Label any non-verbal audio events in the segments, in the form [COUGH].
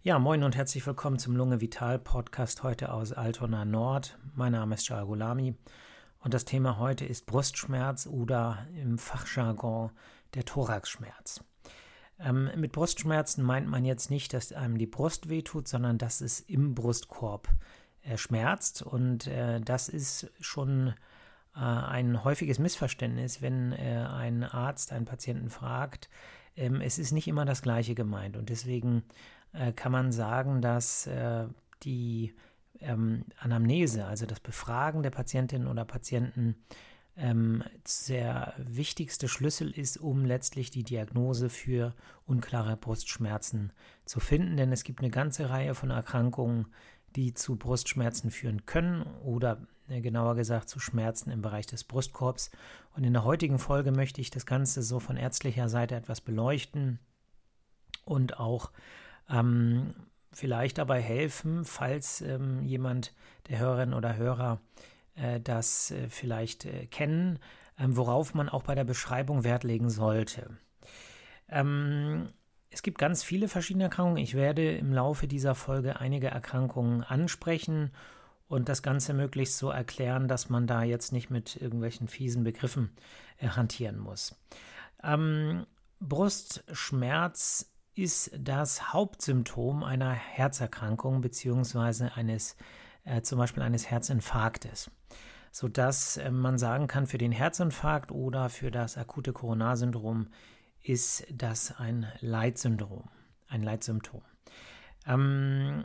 Ja, moin und herzlich willkommen zum Lunge Vital Podcast heute aus Altona Nord. Mein Name ist Shah Gulami und das Thema heute ist Brustschmerz oder im Fachjargon der Thoraxschmerz. Ähm, mit Brustschmerzen meint man jetzt nicht, dass einem die Brust wehtut, sondern dass es im Brustkorb äh, schmerzt und äh, das ist schon äh, ein häufiges Missverständnis, wenn äh, ein Arzt einen Patienten fragt. Ähm, es ist nicht immer das Gleiche gemeint und deswegen äh, kann man sagen, dass äh, die ähm, Anamnese, also das Befragen der Patientinnen oder Patienten, ähm, der wichtigste Schlüssel ist, um letztlich die Diagnose für unklare Brustschmerzen zu finden. Denn es gibt eine ganze Reihe von Erkrankungen, die zu Brustschmerzen führen können oder äh, genauer gesagt zu Schmerzen im Bereich des Brustkorbs. Und in der heutigen Folge möchte ich das Ganze so von ärztlicher Seite etwas beleuchten und auch ähm, vielleicht dabei helfen, falls ähm, jemand der Hörerinnen oder Hörer äh, das äh, vielleicht äh, kennen, ähm, worauf man auch bei der Beschreibung Wert legen sollte. Ähm, es gibt ganz viele verschiedene Erkrankungen. Ich werde im Laufe dieser Folge einige Erkrankungen ansprechen und das Ganze möglichst so erklären, dass man da jetzt nicht mit irgendwelchen fiesen Begriffen äh, hantieren muss. Ähm, Brustschmerz ist das Hauptsymptom einer Herzerkrankung bzw. eines äh, zum Beispiel eines Herzinfarktes, sodass äh, man sagen kann, für den Herzinfarkt oder für das akute Coronarsyndrom ist das ein Leitsyndrom, ein Leitsymptom. Ähm,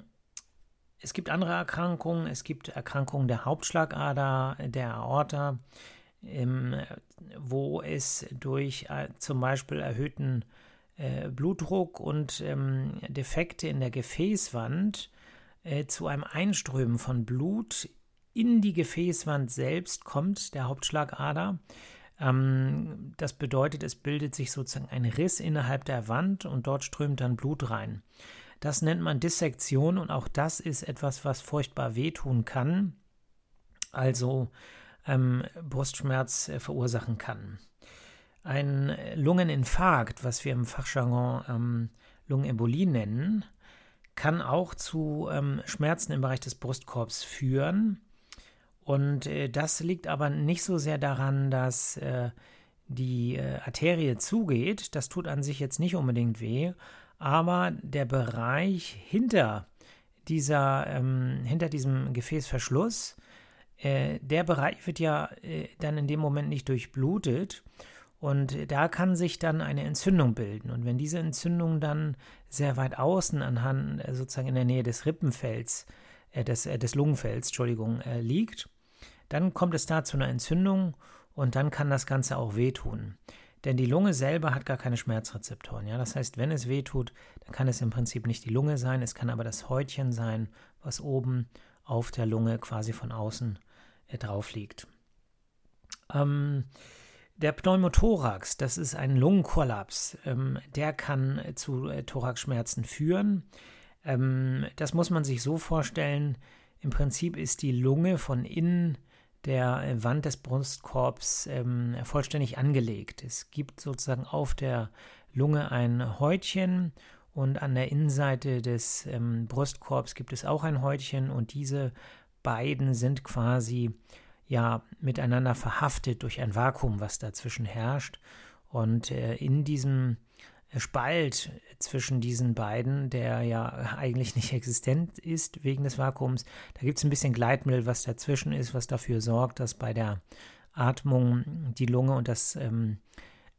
es gibt andere Erkrankungen, es gibt Erkrankungen der Hauptschlagader, der Aorta, ähm, wo es durch äh, zum Beispiel erhöhten äh, Blutdruck und ähm, Defekte in der Gefäßwand äh, zu einem Einströmen von Blut in die Gefäßwand selbst kommt, der Hauptschlagader. Ähm, das bedeutet, es bildet sich sozusagen ein Riss innerhalb der Wand und dort strömt dann Blut rein. Das nennt man Dissektion und auch das ist etwas, was furchtbar wehtun kann, also ähm, Brustschmerz äh, verursachen kann. Ein Lungeninfarkt, was wir im Fachjargon ähm, Lungenembolie nennen, kann auch zu ähm, Schmerzen im Bereich des Brustkorbs führen. Und äh, das liegt aber nicht so sehr daran, dass äh, die äh, Arterie zugeht. Das tut an sich jetzt nicht unbedingt weh, aber der Bereich hinter dieser, ähm, hinter diesem Gefäßverschluss, äh, der Bereich wird ja äh, dann in dem Moment nicht durchblutet und da kann sich dann eine Entzündung bilden. Und wenn diese Entzündung dann sehr weit außen anhand, äh, sozusagen in der Nähe des Rippenfells, äh, des, äh, des Lungenfells, Entschuldigung, äh, liegt, dann kommt es da zu einer Entzündung und dann kann das Ganze auch wehtun. Denn die Lunge selber hat gar keine Schmerzrezeptoren. Ja? Das heißt, wenn es wehtut, dann kann es im Prinzip nicht die Lunge sein, es kann aber das Häutchen sein, was oben auf der Lunge quasi von außen äh, drauf liegt. Ähm, der Pneumothorax, das ist ein Lungenkollaps, ähm, der kann zu äh, Thoraxschmerzen führen. Ähm, das muss man sich so vorstellen. Im Prinzip ist die Lunge von innen der äh, Wand des Brustkorbs ähm, vollständig angelegt. Es gibt sozusagen auf der Lunge ein Häutchen und an der Innenseite des ähm, Brustkorbs gibt es auch ein Häutchen und diese beiden sind quasi ja miteinander verhaftet durch ein Vakuum, was dazwischen herrscht. Und äh, in diesem Spalt zwischen diesen beiden, der ja eigentlich nicht existent ist wegen des Vakuums, da gibt es ein bisschen Gleitmittel, was dazwischen ist, was dafür sorgt, dass bei der Atmung die Lunge und das ähm,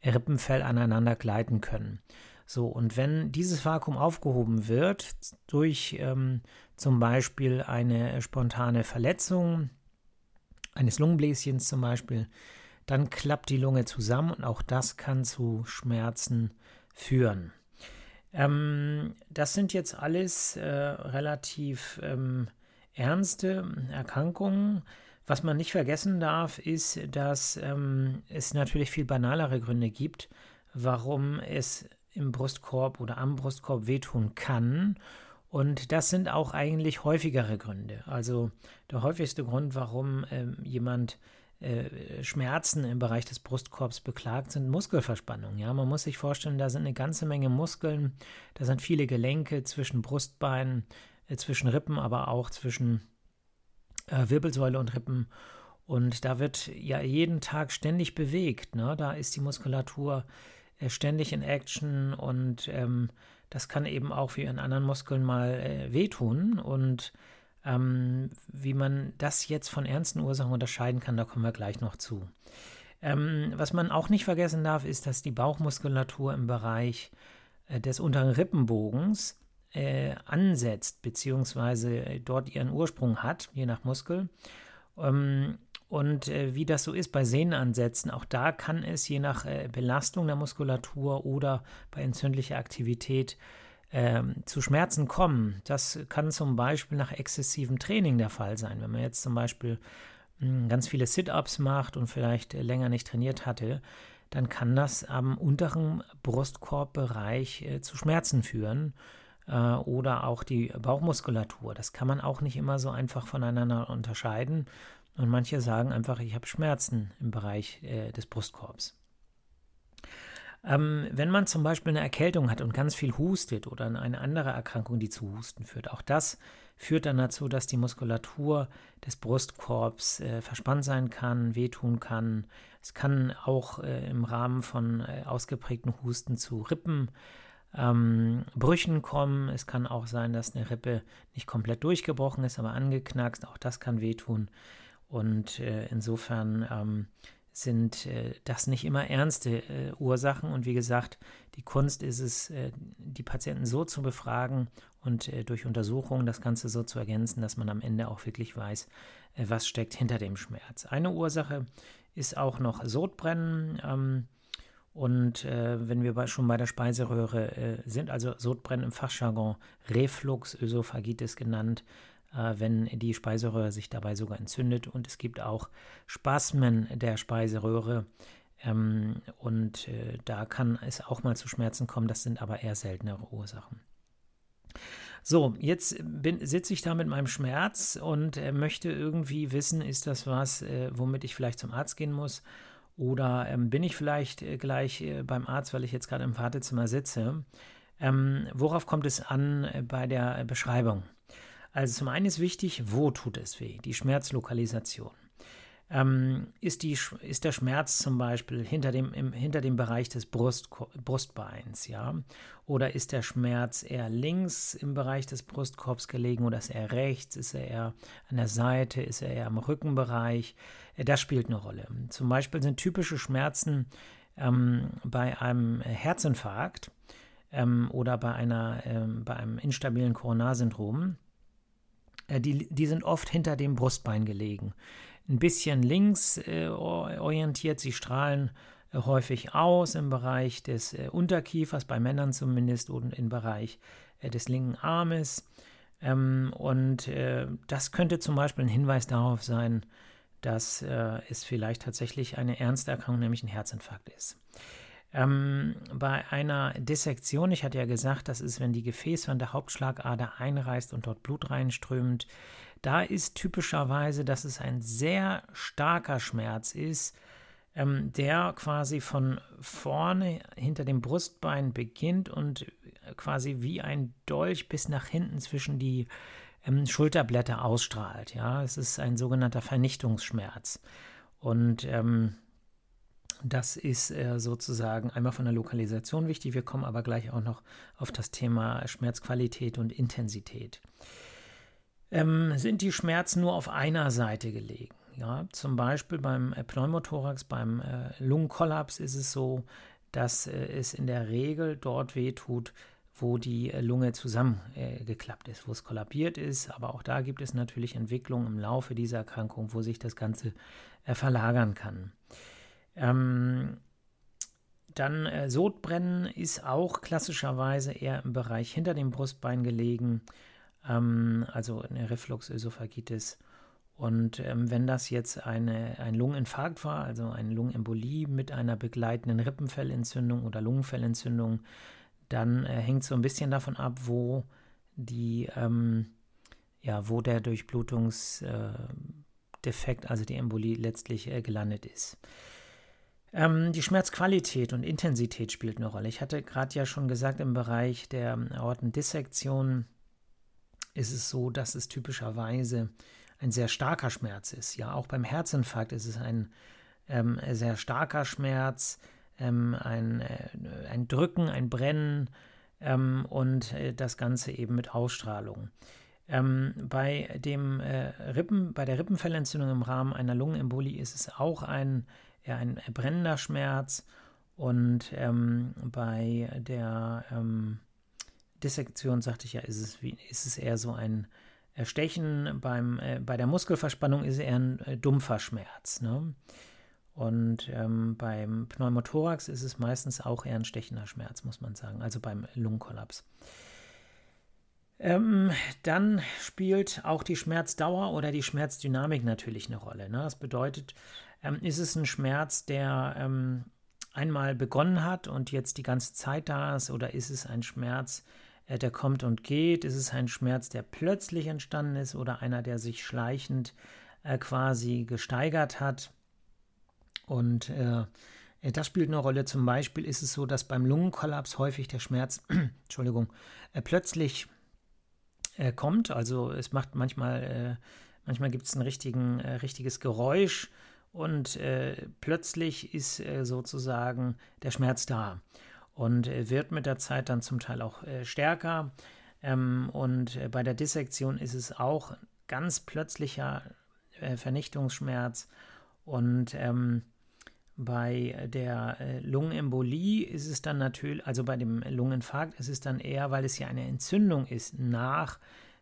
Rippenfell aneinander gleiten können. So, und wenn dieses Vakuum aufgehoben wird durch ähm, zum Beispiel eine spontane Verletzung eines Lungenbläschens zum Beispiel, dann klappt die Lunge zusammen und auch das kann zu Schmerzen führen. Ähm, das sind jetzt alles äh, relativ ähm, ernste Erkrankungen. Was man nicht vergessen darf, ist, dass ähm, es natürlich viel banalere Gründe gibt, warum es im Brustkorb oder am Brustkorb wehtun kann und das sind auch eigentlich häufigere Gründe. Also der häufigste Grund, warum ähm, jemand äh, Schmerzen im Bereich des Brustkorbs beklagt, sind Muskelverspannungen. Ja, man muss sich vorstellen, da sind eine ganze Menge Muskeln, da sind viele Gelenke zwischen Brustbeinen, äh, zwischen Rippen, aber auch zwischen äh, Wirbelsäule und Rippen. Und da wird ja jeden Tag ständig bewegt. Ne? Da ist die Muskulatur äh, ständig in Action und ähm, das kann eben auch wie in anderen Muskeln mal äh, wehtun. Und ähm, wie man das jetzt von ernsten Ursachen unterscheiden kann, da kommen wir gleich noch zu. Ähm, was man auch nicht vergessen darf, ist, dass die Bauchmuskulatur im Bereich äh, des unteren Rippenbogens äh, ansetzt, beziehungsweise dort ihren Ursprung hat, je nach Muskel. Ähm, und äh, wie das so ist bei Sehnenansätzen, auch da kann es je nach äh, Belastung der Muskulatur oder bei entzündlicher Aktivität ähm, zu Schmerzen kommen. Das kann zum Beispiel nach exzessivem Training der Fall sein. Wenn man jetzt zum Beispiel mh, hm, ganz viele Sit-ups macht und vielleicht äh, länger nicht trainiert hatte, dann kann das am unteren Brustkorbbereich äh, zu Schmerzen führen äh, oder auch die Bauchmuskulatur. Das kann man auch nicht immer so einfach voneinander unterscheiden. Und manche sagen einfach, ich habe Schmerzen im Bereich äh, des Brustkorbs. Ähm, wenn man zum Beispiel eine Erkältung hat und ganz viel hustet oder eine andere Erkrankung, die zu Husten führt, auch das führt dann dazu, dass die Muskulatur des Brustkorbs äh, verspannt sein kann, wehtun kann. Es kann auch äh, im Rahmen von äh, ausgeprägten Husten zu Rippenbrüchen ähm, kommen. Es kann auch sein, dass eine Rippe nicht komplett durchgebrochen ist, aber angeknackst. Auch das kann wehtun. Und äh, insofern ähm, sind äh, das nicht immer ernste äh, Ursachen. Und wie gesagt, die Kunst ist es, äh, die Patienten so zu befragen und äh, durch Untersuchungen das Ganze so zu ergänzen, dass man am Ende auch wirklich weiß, äh, was steckt hinter dem Schmerz. Eine Ursache ist auch noch Sodbrennen. Ähm, und äh, wenn wir bei, schon bei der Speiseröhre sind, also Sodbrennen im Fachjargon Reflux, Ösophagitis genannt, äh, wenn die Speiseröhre sich dabei sogar entzündet. Und es gibt auch Spasmen der Speiseröhre. Ähm, und äh, da kann es auch mal zu Schmerzen kommen. Das sind aber eher seltenere Ursachen. So, jetzt sitze ich da mit meinem Schmerz und äh, möchte irgendwie wissen, ist das was, äh, womit ich vielleicht zum Arzt gehen muss? Oder ähm, bin ich vielleicht äh, gleich äh, beim Arzt, weil ich jetzt gerade im Wartezimmer sitze? Ähm, worauf kommt es an äh, bei der Beschreibung? Also zum einen ist wichtig, wo tut es weh, die Schmerzlokalisation. Ähm, ist, die, ist der Schmerz zum Beispiel hinter dem, im, hinter dem Bereich des Brust, Brustbeins, ja? Oder ist der Schmerz eher links im Bereich des Brustkorbs gelegen oder ist er rechts? Ist er eher an der Seite? Ist er eher im Rückenbereich? Äh, das spielt eine Rolle. Zum Beispiel sind typische Schmerzen ähm, bei einem Herzinfarkt ähm, oder bei, einer, ähm, bei einem instabilen Koronarsyndrom die, die sind oft hinter dem Brustbein gelegen. Ein bisschen links äh, orientiert, sie strahlen äh, häufig aus im Bereich des äh, Unterkiefers, bei Männern zumindest, und im Bereich äh, des linken Armes. Ähm, und äh, das könnte zum Beispiel ein Hinweis darauf sein, dass es vielleicht tatsächlich eine ernste Erkrankung, nämlich ein Herzinfarkt ist. Ähm, bei einer Dissektion, ich hatte ja gesagt, das ist, wenn die Gefäßwand der Hauptschlagader einreißt und dort Blut reinströmt, da ist typischerweise, dass es ein sehr starker Schmerz ist, ähm, der quasi von vorne hinter dem Brustbein beginnt und quasi wie ein Dolch bis nach hinten zwischen die ähm, Schulterblätter ausstrahlt. Ja, es ist ein sogenannter Vernichtungsschmerz. Und ähm, das ist äh, sozusagen einmal von der Lokalisation wichtig. Wir kommen aber gleich auch noch auf das Thema Schmerzqualität und Intensität. Ähm, sind die Schmerzen nur auf einer Seite gelegen? Ja, zum Beispiel beim äh, Pneumothorax, beim äh, Lungenkollaps ist es so, dass äh, es in der Regel dort wehtut, wo die äh, Lunge zusammengeklappt ist, wo es kollabiert ist. Aber auch da gibt es natürlich Entwicklungen im Laufe dieser Erkrankung, wo sich das Ganze äh, verlagern kann. Ähm, dann äh, Sodbrennen ist auch klassischerweise eher im Bereich hinter dem Brustbein gelegen, ähm, also eine Refluxösophagitis. Und ähm, wenn das jetzt eine, ein Lungeninfarkt war, also eine Lungenembolie mit einer begleitenden Rippenfellentzündung oder Lungenfellentzündung, dann äh, hängt so ein bisschen davon ab, wo die, ähm, ja, wo der Durchblutungs, äh, also die Embolie, letztlich äh, gelandet ist. Ähm, die Schmerzqualität und Intensität spielt eine Rolle. Ich hatte gerade ja schon gesagt, im Bereich der Aortendissektion ist es so, dass es typischerweise ein sehr starker Schmerz ist. Ja, auch beim Herzinfarkt ist es ein ähm, sehr starker Schmerz, ähm, ein, äh, ein Drücken, ein Brennen ähm, und äh, das Ganze eben mit Ausstrahlung. Ähm, bei, dem, äh, Rippen, bei der Rippenfellentzündung im Rahmen einer Lungenembolie ist es auch ein, eher ein brennender Schmerz und ähm, bei der ähm, Dissektion, sagte ich ja, ist es, wie, ist es eher so ein Stechen. Beim, äh, bei der Muskelverspannung ist es eher ein äh, dumpfer Schmerz. Ne? Und ähm, beim Pneumothorax ist es meistens auch eher ein stechender Schmerz, muss man sagen, also beim Lungenkollaps. Ähm, dann spielt auch die Schmerzdauer oder die Schmerzdynamik natürlich eine Rolle. Ne? Das bedeutet, ähm, ist es ein Schmerz, der ähm, einmal begonnen hat und jetzt die ganze Zeit da ist, oder ist es ein Schmerz, äh, der kommt und geht? Ist es ein Schmerz, der plötzlich entstanden ist oder einer, der sich schleichend äh, quasi gesteigert hat? Und äh, das spielt eine Rolle. Zum Beispiel ist es so, dass beim Lungenkollaps häufig der Schmerz, [CLEARS THROAT] Entschuldigung, äh, plötzlich äh, kommt. Also es macht manchmal, äh, manchmal gibt es ein äh, richtiges Geräusch und äh, plötzlich ist sozusagen der Schmerz da und wird mit der Zeit dann zum Teil auch stärker. Ähm, und bei der Dissektion ist es auch ganz plötzlicher Vernichtungsschmerz und ähm, bei der äh, Lungenembolie ist es dann natürlich, also bei dem Lungeninfarkt ist es dann eher, weil es ja eine Entzündung ist, nach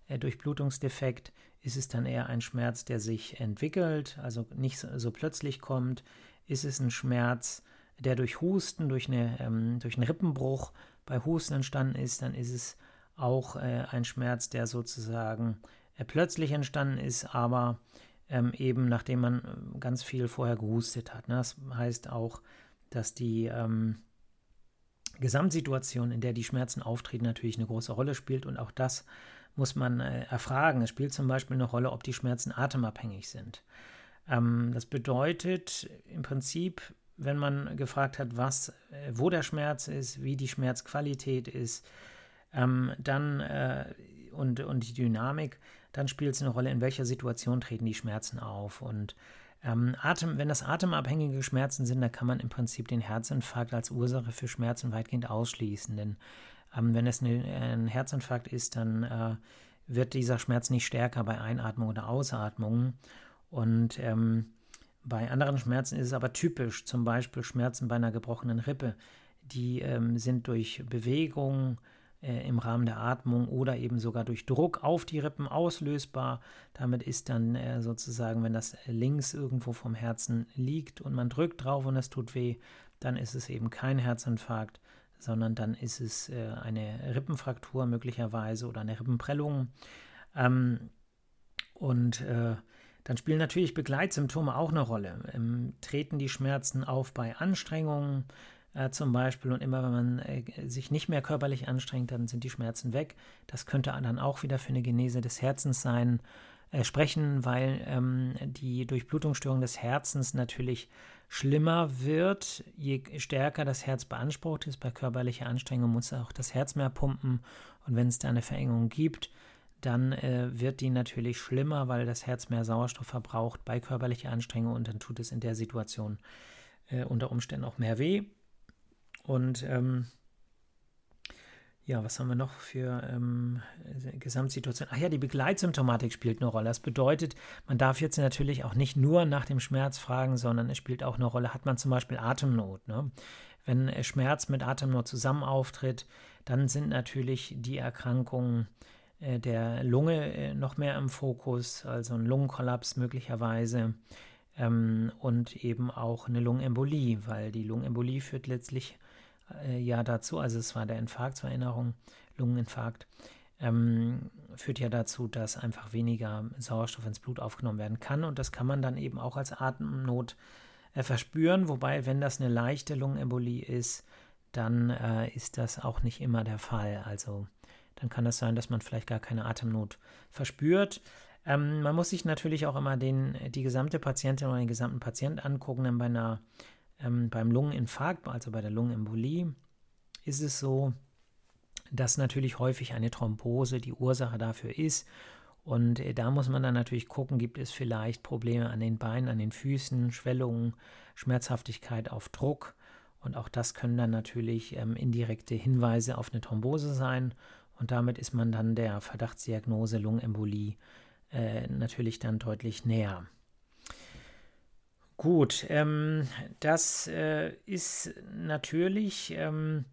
äh, Durchblutungsdefekt ist es dann eher ein Schmerz, der sich entwickelt, also nicht so, plötzlich kommt. Ist es ein Schmerz, der durch Husten, durch, eine, ähm, durch einen Rippenbruch bei Husten entstanden ist, dann ist es auch äh, ein Schmerz, der sozusagen äh, plötzlich entstanden ist, aber ähm, eben nachdem man äh, ganz viel vorher gehustet hat. Ne? Das heißt auch, dass die ähm, Gesamtsituation, in der die Schmerzen auftreten, natürlich eine große Rolle spielt und auch das muss man äh, erfragen. Es spielt zum Beispiel eine Rolle, ob die Schmerzen atemabhängig sind. Ähm, das bedeutet im Prinzip, wenn man gefragt hat, was, äh, wo der Schmerz ist, wie die Schmerzqualität ist, ähm, dann äh, und, und die Dynamik, dann spielt es eine Rolle, in welcher Situation treten die Schmerzen auf. Und ähm, Atem, wenn das atemabhängige Schmerzen sind, dann kann man im Prinzip den Herzinfarkt als Ursache für Schmerzen weitgehend ausschließen. Denn ähm, wenn es ein Herzinfarkt ist, dann äh, wird dieser Schmerz nicht stärker bei Einatmung oder Ausatmung. Und ähm, bei anderen Schmerzen ist es aber typisch, zum Beispiel Schmerzen bei einer gebrochenen Rippe. Die ähm, sind durch Bewegung, äh, im Rahmen der Atmung oder eben sogar durch Druck auf die Rippen auslösbar. Damit ist dann äh, sozusagen, wenn das links irgendwo vom Herzen liegt und man drückt drauf und es tut weh, dann ist es eben kein Herzinfarkt, sondern dann ist es äh, eine Rippenfraktur möglicherweise oder eine Rippenprellung. Ähm, und äh, dann spielen natürlich Begleitsymptome auch eine Rolle. Ähm, treten die Schmerzen auf bei Anstrengungen? äh, zum Beispiel. Und immer wenn man äh, sich nicht mehr körperlich anstrengt, dann sind die Schmerzen weg. Das könnte dann auch wieder für eine Genese des Herzens sein, äh, sprechen, weil ähm, die Durchblutungsstörung des Herzens natürlich schlimmer wird, je stärker das Herz beansprucht ist. Bei körperlicher Anstrengung muss auch das Herz mehr pumpen. Und wenn es da eine Verengung gibt, dann äh, wird die natürlich schlimmer, weil das Herz mehr Sauerstoff verbraucht bei körperlicher Anstrengung und dann tut es in der Situation äh, unter Umständen auch mehr weh. Und ähm, ja, was haben wir noch für ähm, Gesamtsituation? Ach ja, die Begleitsymptomatik spielt eine Rolle. Das bedeutet, man darf jetzt natürlich auch nicht nur nach dem Schmerz fragen, sondern es spielt auch eine Rolle, hat man zum Beispiel Atemnot. Ne? Wenn Schmerz mit Atemnot zusammen auftritt, dann sind natürlich die Erkrankungen äh, der Lunge äh, noch mehr im Fokus, also ein Lungenkollaps möglicherweise ähm, und eben auch eine Lungenembolie, weil die Lungenembolie führt letztlich äh, ja dazu, also es war der Infarkt zur Erinnerung, Lungeninfarkt, ähm, führt ja dazu, dass einfach weniger Sauerstoff ins Blut aufgenommen werden kann und das kann man dann eben auch als Atemnot äh, verspüren, wobei wenn das eine leichte Lungenembolie ist, dann äh, ist das auch nicht immer der Fall. Also dann kann es das sein, dass man vielleicht gar keine Atemnot verspürt. Ähm, man muss sich natürlich auch immer den, die gesamte Patientin oder den gesamten Patient angucken, denn bei einer, ähm, beim Lungeninfarkt, also bei der Lungenembolie, ist es so, dass natürlich häufig eine Thrombose die Ursache dafür ist. Und äh, da muss man dann natürlich gucken, gibt es vielleicht Probleme an den Beinen, an den Füßen, Schwellungen, Schmerzhaftigkeit auf Druck. Und auch das können dann natürlich ähm, indirekte Hinweise auf eine Thrombose sein. Und damit ist man dann der Verdachtsdiagnose Lungenembolie äh, natürlich dann deutlich näher. Gut, ähm, das äh, ist natürlich ähm,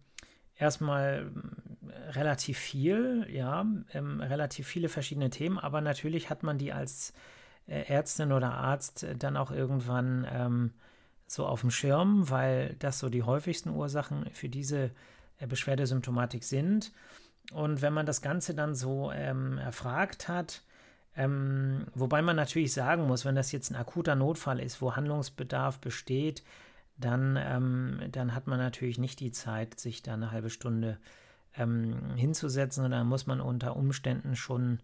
erstmal äh, relativ viel, ja, ähm, relativ viele verschiedene Themen, aber natürlich hat man die als äh, Ärztin oder Arzt dann auch irgendwann ähm, so auf dem Schirm, weil das so die häufigsten Ursachen für diese äh, Beschwerdesymptomatik sind. Und wenn man das Ganze dann so ähm, erfragt hat, ähm, wobei man natürlich sagen muss, wenn das jetzt ein akuter Notfall ist, wo Handlungsbedarf besteht, dann, ähm, dann hat man natürlich nicht die Zeit, sich da eine halbe Stunde ähm, hinzusetzen, sondern muss man unter Umständen schon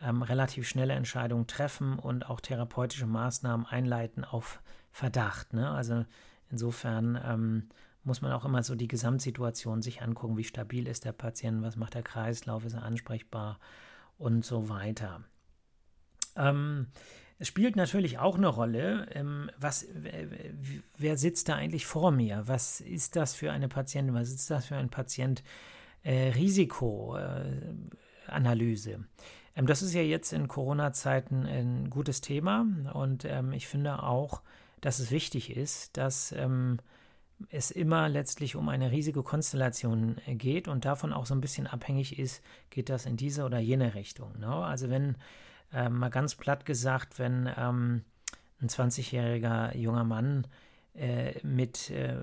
ähm, relativ schnelle Entscheidungen treffen und auch therapeutische Maßnahmen einleiten auf Verdacht. Ne? Also insofern ähm, muss man auch immer so die Gesamtsituation sich angucken, wie stabil ist der Patient, was macht der Kreislauf, ist er ansprechbar und so weiter. Ähm, es spielt natürlich auch eine Rolle, ähm, was, wer sitzt da eigentlich vor mir? Was ist das für eine Patientin? Was ist das für ein Patient? Äh, Risikoanalyse. Äh, ähm, das ist ja jetzt in Corona-Zeiten ein gutes Thema und ähm, ich finde auch, dass es wichtig ist, dass ähm, es immer letztlich um eine Risikokonstellation äh, geht und davon auch so ein bisschen abhängig ist, geht das in diese oder jene Richtung. Ne? Also wenn äh, mal ganz platt gesagt, wenn ähm, ein 20-jähriger junger Mann äh, mit äh,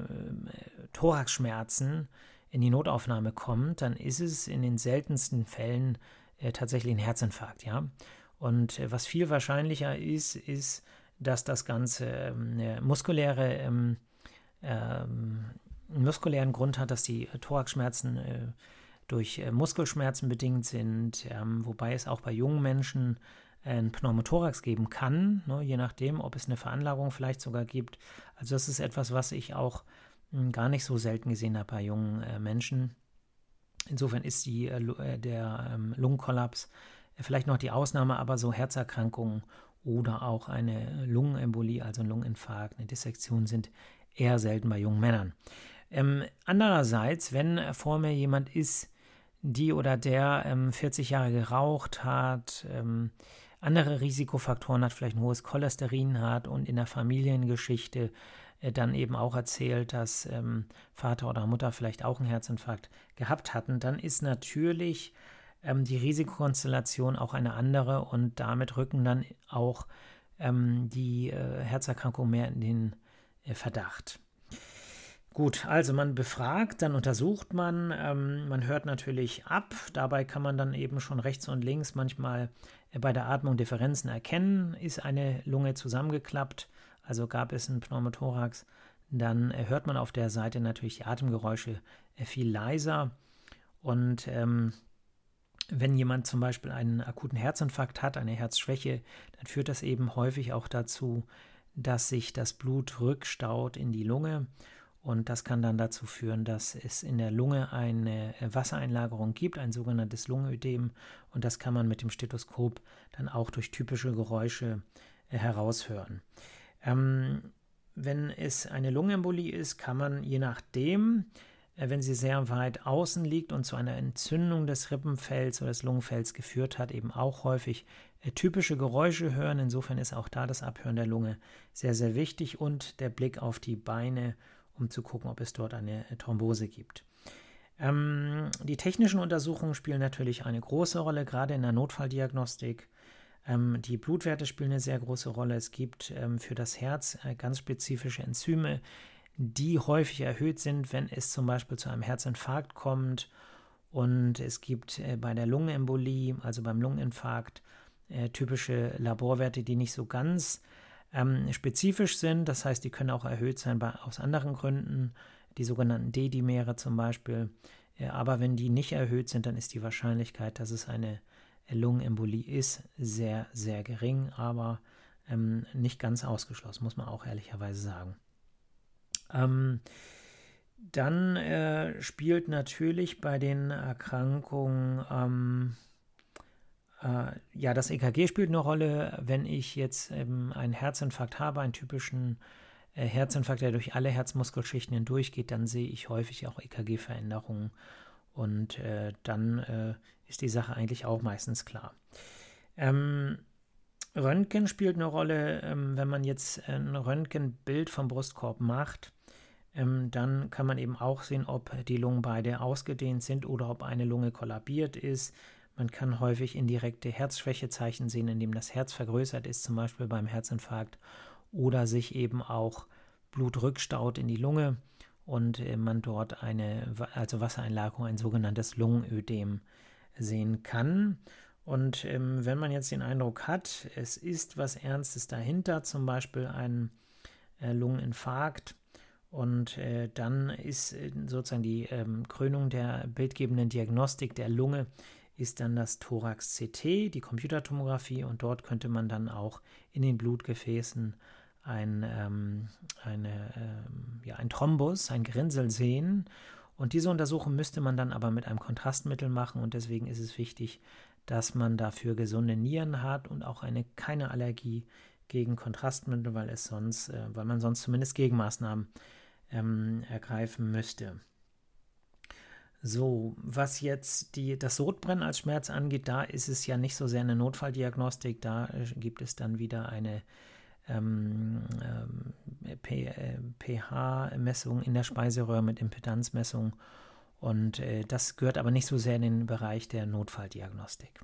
Thoraxschmerzen in die Notaufnahme kommt, dann ist es in den seltensten Fällen äh, tatsächlich ein Herzinfarkt, ja. Und äh, was viel wahrscheinlicher ist, ist, dass das Ganze ähm, eine muskuläre, ähm, ähm, einen muskulären Grund hat, dass die Thoraxschmerzen äh, durch äh, Muskelschmerzen bedingt sind, ähm, wobei es auch bei jungen Menschen äh, ein Pneumothorax geben kann, ne, je nachdem, ob es eine Veranlagung vielleicht sogar gibt. Also das ist etwas, was ich auch mh, hm, gar nicht so selten gesehen habe bei jungen äh, Menschen. Insofern ist die, äh, äh der ähm, Lungenkollaps äh, vielleicht noch die Ausnahme, aber so Herzerkrankungen oder auch eine Lungenembolie, also ein Lungeninfarkt, eine Dissektion sind eher selten bei jungen Männern. Ähm, andererseits, wenn vor mir jemand ist, die oder der ähm, 40 Jahre geraucht hat, ähm, andere Risikofaktoren hat, vielleicht ein hohes Cholesterin hat und in der Familiengeschichte äh, dann eben auch erzählt, dass ähm, Vater oder Mutter vielleicht auch einen Herzinfarkt gehabt hatten, dann ist natürlich ähm, die Risikokonstellation auch eine andere und damit rücken dann auch ähm, die äh, Herzerkrankungen mehr in den äh, Verdacht. Gut, also man befragt, dann untersucht man, ähm, man hört natürlich ab. Dabei kann man dann eben schon rechts und links manchmal äh, bei der Atmung Differenzen erkennen. Ist eine Lunge zusammengeklappt, also gab es einen Pneumothorax, dann äh, hört man auf der Seite natürlich die Atemgeräusche äh, viel leiser. Und ähm, wenn jemand zum Beispiel einen akuten Herzinfarkt hat, eine Herzschwäche, dann führt das eben häufig auch dazu, dass sich das Blut rückstaut in die Lunge und das kann dann dazu führen, dass es in der Lunge eine Wassereinlagerung gibt, ein sogenanntes Lungenödem. Und das kann man mit dem Stethoskop dann auch durch typische Geräusche äh, heraushören. Ähm, wenn es eine Lungenembolie ist, kann man je nachdem, äh, wenn sie sehr weit außen liegt und zu einer Entzündung des Rippenfells oder des Lungenfells geführt hat, eben auch häufig äh, typische Geräusche hören. Insofern ist auch da das Abhören der Lunge sehr, sehr wichtig und der Blick auf die Beine um zu gucken, ob es dort eine Thrombose gibt. Ähm, die technischen Untersuchungen spielen natürlich eine große Rolle, gerade in der Notfalldiagnostik. Ähm, die Blutwerte spielen eine sehr große Rolle. Es gibt ähm, für das Herz äh, ganz spezifische Enzyme, die häufig erhöht sind, wenn es zum Beispiel zu einem Herzinfarkt kommt. Und es gibt äh, bei der Lungenembolie, also beim Lungeninfarkt, äh, typische Laborwerte, die nicht so ganz ähm, spezifisch sind. Das heißt, die können auch erhöht sein bei, aus anderen Gründen, die sogenannten D-Dimere zum Beispiel. Aber wenn die nicht erhöht sind, dann ist die Wahrscheinlichkeit, dass es eine Lungenembolie ist sehr, sehr gering, aber ähm, nicht ganz ausgeschlossen, muss man auch ehrlicherweise sagen. Ähm, dann äh, spielt natürlich bei den Erkrankungen, ähm, äh, ja, das EKG spielt eine Rolle. Wenn ich jetzt ähm, einen Herzinfarkt habe, einen typischen äh, Herzinfarkt, der durch alle Herzmuskelschichten hindurchgeht, dann sehe ich häufig auch EKG-Veränderungen. Und äh, dann äh, ist die Sache eigentlich auch meistens klar. Ähm, Röntgen spielt eine Rolle, ähm, wenn man jetzt ein Röntgenbild vom Brustkorb macht ähm, dann kann man eben auch sehen, ob die Lungen beide ausgedehnt sind oder ob eine Lunge kollabiert ist. Man kann häufig indirekte Herzschwächezeichen sehen, indem das Herz vergrößert ist, zum Beispiel beim Herzinfarkt, oder sich eben auch Blut rückstaut in die Lunge und äh, man dort eine, also Wassereinlagerung, ein sogenanntes Lungenödem sehen kann. Und ähm, wenn man jetzt den Eindruck hat, es ist was Ernstes dahinter, zum Beispiel ein äh, Lungeninfarkt, und äh, dann ist äh, sozusagen die ähm, Krönung der bildgebenden Diagnostik der Lunge ist dann das Thorax-CT, die Computertomographie und dort könnte man dann auch in den Blutgefäßen ein, ähm, eine, ähm, ja, ein Thrombus, ein Gerinnsel sehen. Und diese Untersuchung müsste man dann aber mit einem Kontrastmittel machen und deswegen ist es wichtig, dass man dafür gesunde Nieren hat und auch eine keine Allergie gegen Kontrastmittel, weil es sonst, äh, weil man sonst zumindest Gegenmaßnahmen ähm, ergreifen müsste. So, was jetzt die, das Sodbrennen als Schmerz angeht, da ist es ja nicht so sehr eine Notfalldiagnostik, da äh, gibt es dann wieder eine ähm, ähm, pH-Messung in der Speiseröhre mit Impedanzmessung und äh, das gehört aber nicht so sehr in den Bereich der Notfalldiagnostik.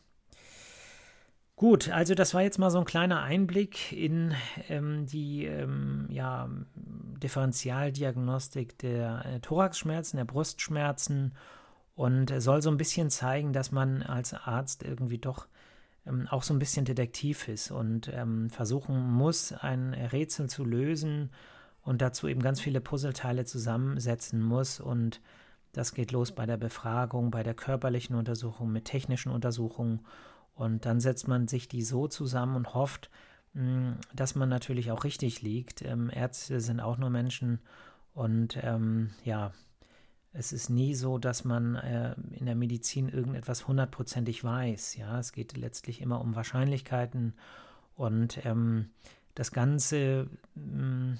Gut, also das war jetzt mal so ein kleiner Einblick in ähm, die ähm, ja, Differentialdiagnostik der äh, Thoraxschmerzen, der Brustschmerzen und äh, soll so ein bisschen zeigen, dass man als Arzt irgendwie doch ähm, auch so ein bisschen detektiv ist und ähm, versuchen muss, ein Rätsel zu lösen und dazu eben ganz viele Puzzleteile zusammensetzen muss und das geht los bei der Befragung, bei der körperlichen Untersuchung, mit technischen Untersuchungen und dann setzt man sich die so zusammen und hofft, hm, dass man natürlich auch richtig liegt. Ähm, Ärzte sind auch nur Menschen und ähm, ja, es ist nie so, dass man äh, in der Medizin irgendetwas hundertprozentig weiß. Ja, es geht letztlich immer um Wahrscheinlichkeiten und ähm, das Ganze ähm,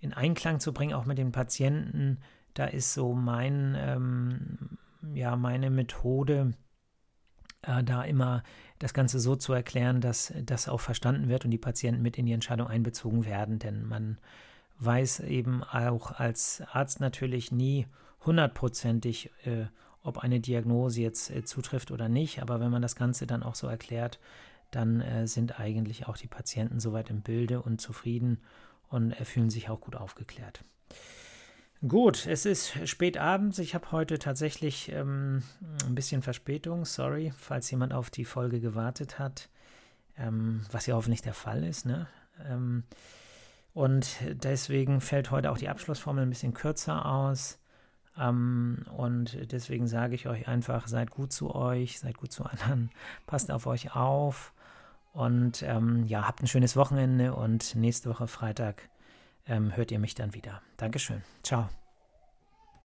in Einklang zu bringen, auch mit den Patienten, da ist so mein, ähm, ja, meine Methode, äh, da immer das Ganze so zu erklären, dass das auch verstanden wird und die Patienten mit in die Entscheidung einbezogen werden. Denn man weiß eben auch als Arzt natürlich nie hundertprozentig, äh, ob eine Diagnose jetzt äh, zutrifft oder nicht. Aber wenn man das Ganze dann auch so erklärt, dann äh, sind eigentlich auch die Patienten soweit im Bilde und zufrieden und äh, fühlen sich auch gut aufgeklärt. Gut, es ist spät abends. Ich habe heute tatsächlich ähm, ein bisschen Verspätung. Sorry, falls jemand auf die Folge gewartet hat, ähm, was ja hoffentlich der Fall ist. Ne? Ähm, und deswegen fällt heute auch die Abschlussformel ein bisschen kürzer aus. Ähm, und deswegen sage ich euch einfach, seid gut zu euch, seid gut zu anderen, [LAUGHS] passt auf euch auf und ähm, ja, habt ein schönes Wochenende und nächste Woche Freitag ähm, hört ihr mich dann wieder. Dankeschön. Ciao.